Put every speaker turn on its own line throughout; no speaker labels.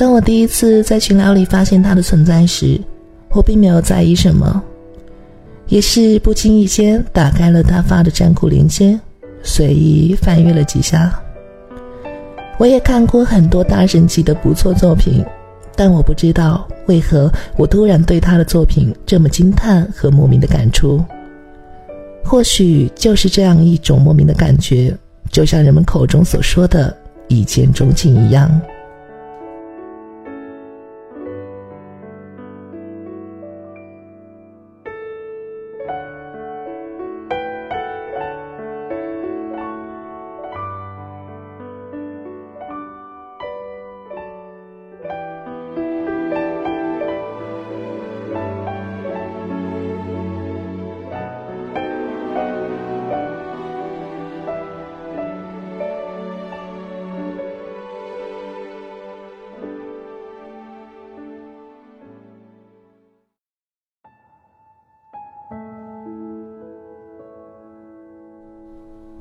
当我第一次在群聊里发现他的存在时，我并没有在意什么，也是不经意间打开了他发的站库链接，随意翻阅了几下。我也看过很多大神级的不错作品，但我不知道为何我突然对他的作品这么惊叹和莫名的感触。或许就是这样一种莫名的感觉，就像人们口中所说的一见钟情一样。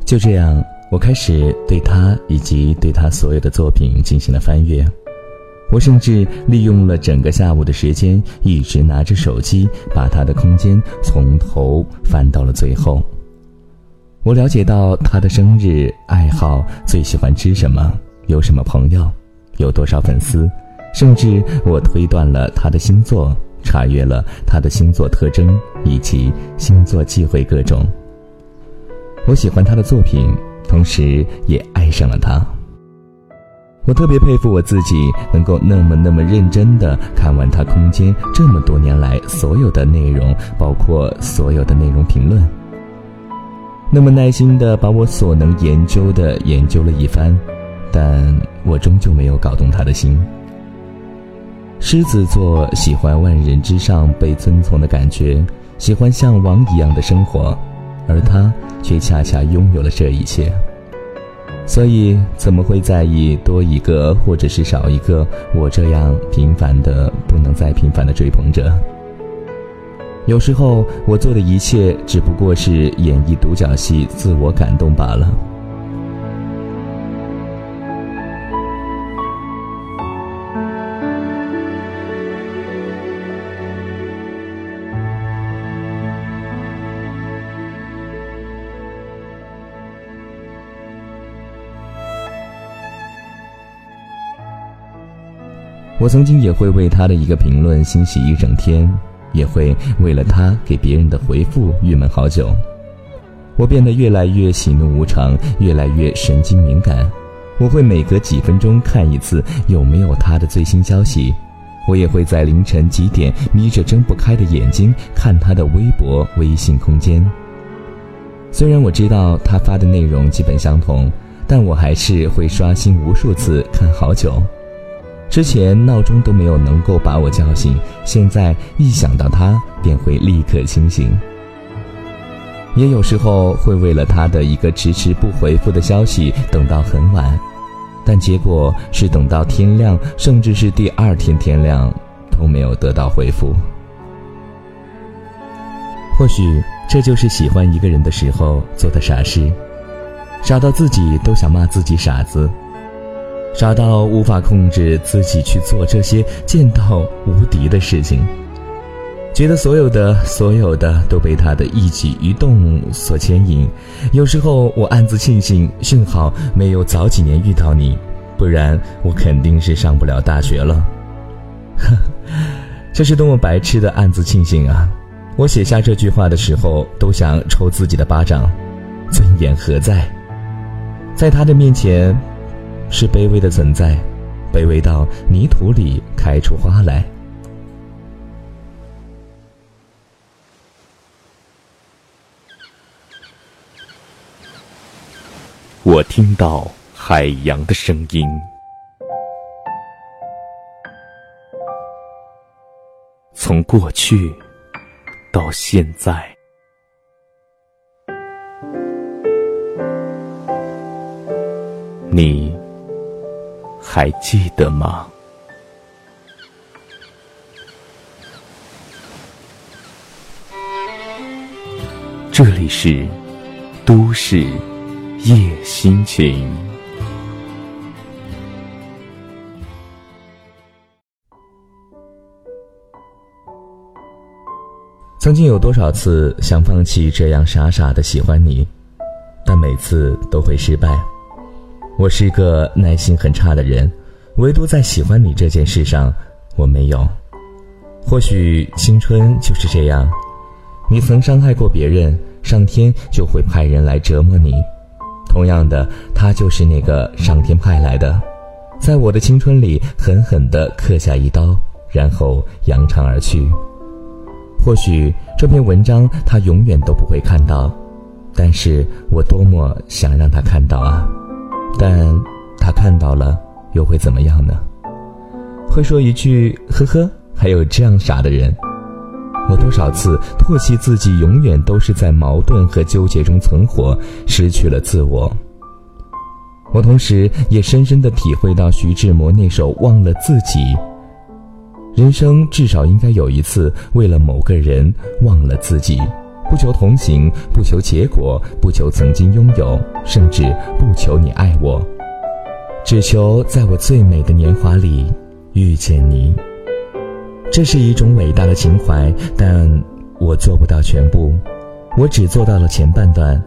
就这样，我开始对他以及对他所有的作品进行了翻阅。我甚至利用了整个下午的时间，一直拿着手机把他的空间从头翻到了最后。我了解到他的生日、爱好、最喜欢吃什么、有什么朋友、有多少粉丝，甚至我推断了他的星座，查阅了他的星座特征以及星座忌讳各种。我喜欢他的作品，同时也爱上了他。我特别佩服我自己，能够那么那么认真地看完他空间这么多年来所有的内容，包括所有的内容评论，那么耐心地把我所能研究的研究了一番，但我终究没有搞动他的心。狮子座喜欢万人之上被遵从的感觉，喜欢像王一样的生活。而他却恰恰拥有了这一切，所以怎么会在意多一个或者是少一个我这样平凡的不能再平凡的追捧者？有时候我做的一切只不过是演绎独角戏，自我感动罢了。我曾经也会为他的一个评论欣喜一整天，也会为了他给别人的回复郁闷好久。我变得越来越喜怒无常，越来越神经敏感。我会每隔几分钟看一次有没有他的最新消息。我也会在凌晨几点眯着睁不开的眼睛看他的微博、微信空间。虽然我知道他发的内容基本相同，但我还是会刷新无数次看好久。之前闹钟都没有能够把我叫醒，现在一想到他便会立刻清醒。也有时候会为了他的一个迟迟不回复的消息等到很晚，但结果是等到天亮，甚至是第二天天亮都没有得到回复。或许这就是喜欢一个人的时候做的傻事，傻到自己都想骂自己傻子。傻到无法控制自己去做这些见到无敌的事情，觉得所有的所有的都被他的一举一动所牵引。有时候我暗自庆幸，幸好没有早几年遇到你，不然我肯定是上不了大学了。呵，这是多么白痴的暗自庆幸啊！我写下这句话的时候，都想抽自己的巴掌。尊严何在？在他的面前。是卑微的存在，卑微到泥土里开出花来。
我听到海洋的声音，从过去到现在，你。还记得吗？这里是都市夜心情。
曾经有多少次想放弃这样傻傻的喜欢你但每次都会失败。我是一个耐心很差的人，唯独在喜欢你这件事上，我没有。或许青春就是这样，你曾伤害过别人，上天就会派人来折磨你。同样的，他就是那个上天派来的，在我的青春里狠狠地刻下一刀，然后扬长而去。或许这篇文章他永远都不会看到，但是我多么想让他看到啊！但他看到了，又会怎么样呢？会说一句“呵呵”，还有这样傻的人？我多少次唾弃自己，永远都是在矛盾和纠结中存活，失去了自我。我同时也深深的体会到徐志摩那首《忘了自己》。人生至少应该有一次，为了某个人忘了自己，不求同行，不求结果，不求曾经拥有，甚至不求你爱我，只求在我最美的年华里遇见你。这是一种伟大的情怀，但我做不到全部，我只做到了前半段。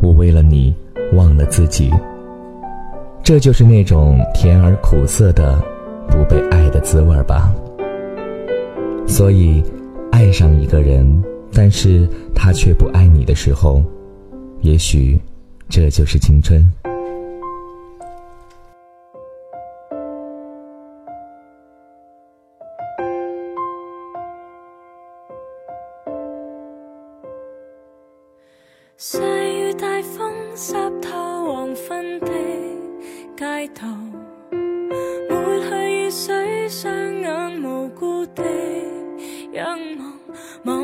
我为了你忘了自己，这就是那种甜而苦涩的不被爱的滋味吧。所以，爱上一个人，但是他却不爱你的时候，也许，这就是青春。
细雨大风湿透黄昏的街道，抹去雨水，双眼无辜地。仰望，